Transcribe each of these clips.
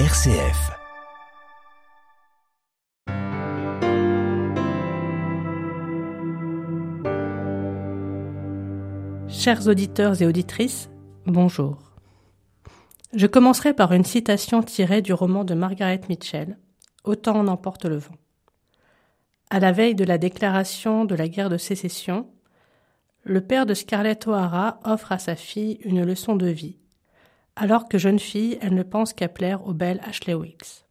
RCF. Chers auditeurs et auditrices, bonjour. Je commencerai par une citation tirée du roman de Margaret Mitchell, Autant en emporte le vent. À la veille de la déclaration de la guerre de sécession, le père de Scarlett O'Hara offre à sa fille une leçon de vie alors que jeune fille, elle ne pense qu'à plaire au bel Ashley Wicks.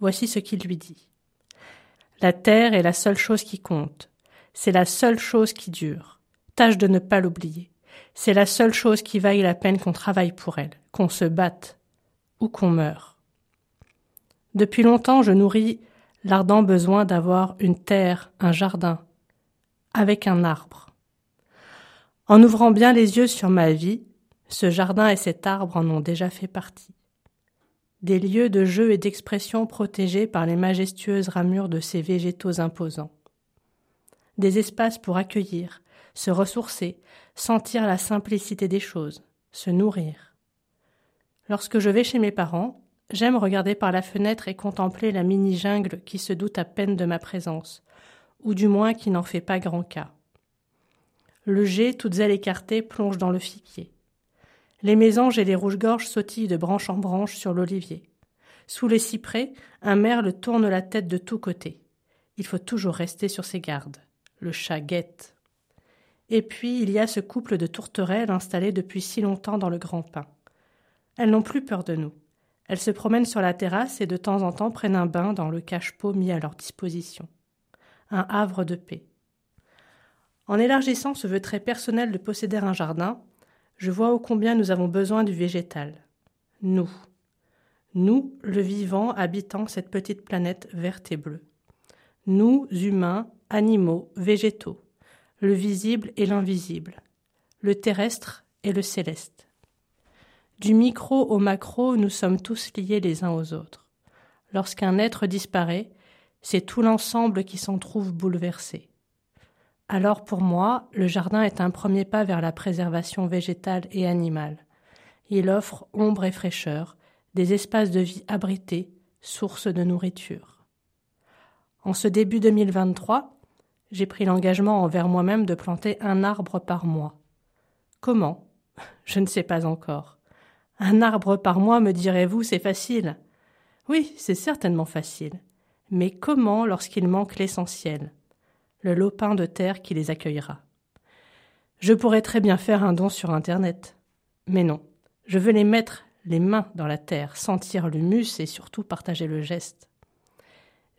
Voici ce qu'il lui dit. La terre est la seule chose qui compte. C'est la seule chose qui dure. Tâche de ne pas l'oublier. C'est la seule chose qui vaille la peine qu'on travaille pour elle, qu'on se batte ou qu'on meure. Depuis longtemps, je nourris l'ardent besoin d'avoir une terre, un jardin, avec un arbre. En ouvrant bien les yeux sur ma vie, ce jardin et cet arbre en ont déjà fait partie. Des lieux de jeu et d'expression protégés par les majestueuses ramures de ces végétaux imposants. Des espaces pour accueillir, se ressourcer, sentir la simplicité des choses, se nourrir. Lorsque je vais chez mes parents, j'aime regarder par la fenêtre et contempler la mini-jungle qui se doute à peine de ma présence, ou du moins qui n'en fait pas grand cas. Le jet, toutes elles écartées, plonge dans le fiquier. Les mésanges et les rouges-gorges sautillent de branche en branche sur l'olivier. Sous les cyprès, un merle tourne la tête de tous côtés. Il faut toujours rester sur ses gardes. Le chat guette. Et puis il y a ce couple de tourterelles installées depuis si longtemps dans le grand pin. Elles n'ont plus peur de nous. Elles se promènent sur la terrasse et de temps en temps prennent un bain dans le cache-pot mis à leur disposition. Un havre de paix. En élargissant ce vœu très personnel de posséder un jardin, je vois ô combien nous avons besoin du végétal. Nous. Nous, le vivant, habitant cette petite planète verte et bleue. Nous, humains, animaux, végétaux, le visible et l'invisible, le terrestre et le céleste. Du micro au macro, nous sommes tous liés les uns aux autres. Lorsqu'un être disparaît, c'est tout l'ensemble qui s'en trouve bouleversé. Alors pour moi, le jardin est un premier pas vers la préservation végétale et animale. Il offre ombre et fraîcheur, des espaces de vie abrités, source de nourriture. En ce début 2023, j'ai pris l'engagement envers moi-même de planter un arbre par mois. Comment? Je ne sais pas encore. Un arbre par mois, me direz-vous, c'est facile? Oui, c'est certainement facile. Mais comment lorsqu'il manque l'essentiel? Le lopin de terre qui les accueillera. Je pourrais très bien faire un don sur Internet. Mais non, je veux les mettre les mains dans la terre, sentir l'humus et surtout partager le geste.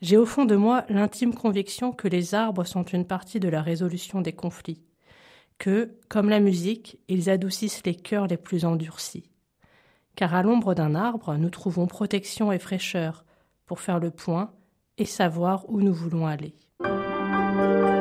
J'ai au fond de moi l'intime conviction que les arbres sont une partie de la résolution des conflits, que, comme la musique, ils adoucissent les cœurs les plus endurcis. Car à l'ombre d'un arbre, nous trouvons protection et fraîcheur pour faire le point et savoir où nous voulons aller. thank you